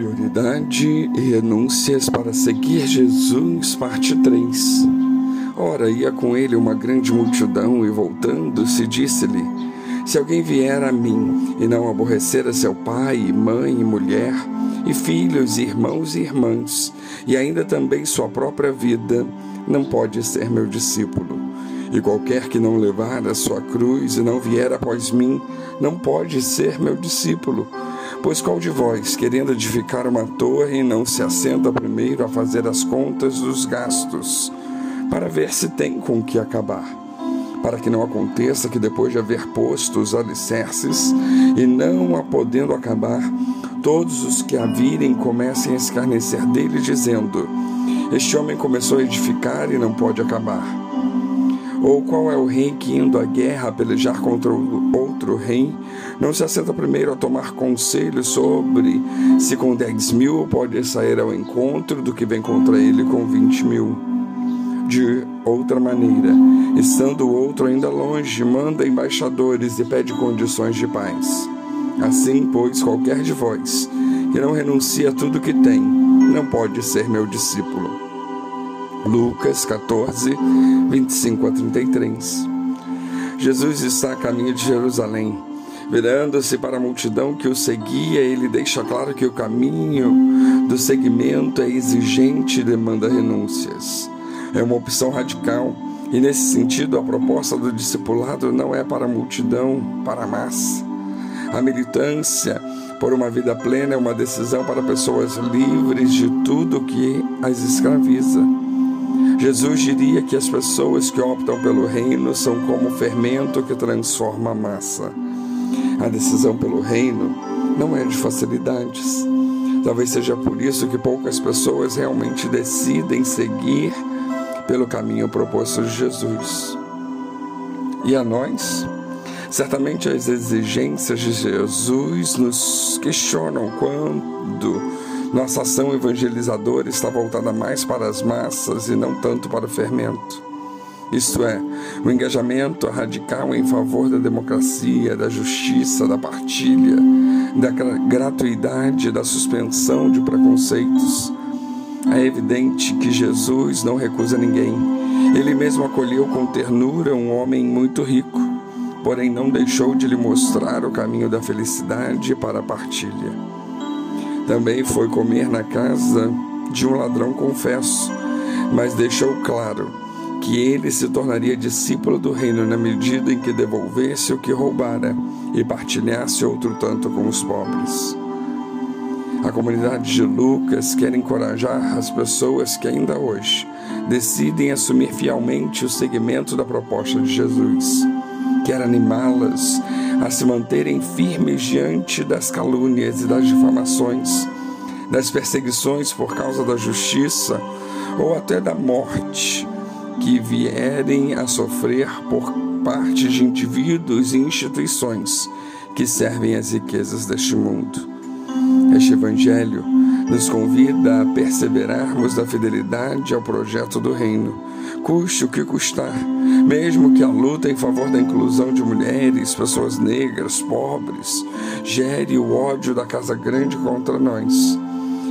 Prioridade e renúncias para seguir Jesus, parte 3. Ora, ia com ele uma grande multidão e voltando-se, disse-lhe: Se alguém vier a mim e não aborrecer a seu pai, mãe e mulher, e filhos, irmãos e irmãs, e ainda também sua própria vida, não pode ser meu discípulo. E qualquer que não levar a sua cruz e não vier após mim, não pode ser meu discípulo. Pois qual de vós, querendo edificar uma torre, não se assenta primeiro a fazer as contas dos gastos, para ver se tem com que acabar? Para que não aconteça que depois de haver posto os alicerces e não a podendo acabar, todos os que a virem comecem a escarnecer dele, dizendo: Este homem começou a edificar e não pode acabar. Ou qual é o rei que, indo à guerra pelejar contra outro rei, não se assenta primeiro a tomar conselho sobre se com dez mil pode sair ao encontro do que vem contra ele com vinte mil? De outra maneira, estando o outro ainda longe, manda embaixadores e pede condições de paz. Assim, pois, qualquer de vós que não renuncia a tudo que tem, não pode ser meu discípulo. Lucas 14, 25 a 33. Jesus está a caminho de Jerusalém. Virando-se para a multidão que o seguia, ele deixa claro que o caminho do seguimento é exigente e demanda renúncias. É uma opção radical, e nesse sentido, a proposta do discipulado não é para a multidão, para a massa. A militância por uma vida plena é uma decisão para pessoas livres de tudo que as escraviza. Jesus diria que as pessoas que optam pelo reino são como o fermento que transforma a massa. A decisão pelo reino não é de facilidades. Talvez seja por isso que poucas pessoas realmente decidem seguir pelo caminho proposto de Jesus. E a nós? Certamente as exigências de Jesus nos questionam quando nossa ação evangelizadora está voltada mais para as massas e não tanto para o fermento. Isto é, o engajamento radical em favor da democracia, da justiça, da partilha, da gratuidade, da suspensão de preconceitos. É evidente que Jesus não recusa ninguém. Ele mesmo acolheu com ternura um homem muito rico, porém não deixou de lhe mostrar o caminho da felicidade para a partilha. Também foi comer na casa de um ladrão, confesso, mas deixou claro que ele se tornaria discípulo do reino na medida em que devolvesse o que roubara e partilhasse outro tanto com os pobres. A comunidade de Lucas quer encorajar as pessoas que ainda hoje decidem assumir fielmente o seguimento da proposta de Jesus. Quer animá-las a se manterem firmes diante das calúnias e das difamações, das perseguições por causa da justiça ou até da morte que vierem a sofrer por parte de indivíduos e instituições que servem às riquezas deste mundo. Este Evangelho nos convida a perseverarmos da fidelidade ao projeto do Reino, custe o que custar, mesmo que a luta em favor da inclusão de mulheres, pessoas negras, pobres, gere o ódio da Casa Grande contra nós.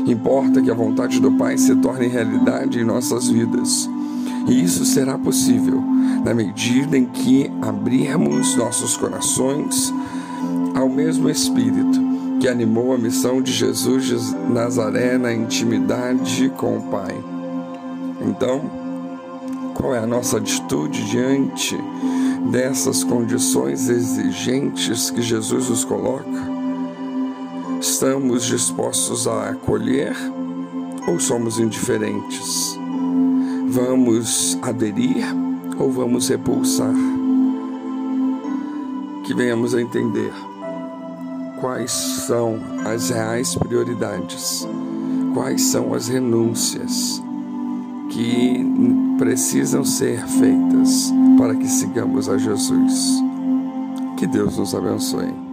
Importa que a vontade do Pai se torne realidade em nossas vidas. E isso será possível na medida em que abrirmos nossos corações ao mesmo Espírito que animou a missão de Jesus de Nazaré na intimidade com o Pai. Então, qual é a nossa atitude diante dessas condições exigentes que Jesus nos coloca? Estamos dispostos a acolher ou somos indiferentes? Vamos aderir ou vamos repulsar? Que venhamos a entender quais são as reais prioridades, quais são as renúncias que precisam ser feitas para que sigamos a Jesus. Que Deus nos abençoe.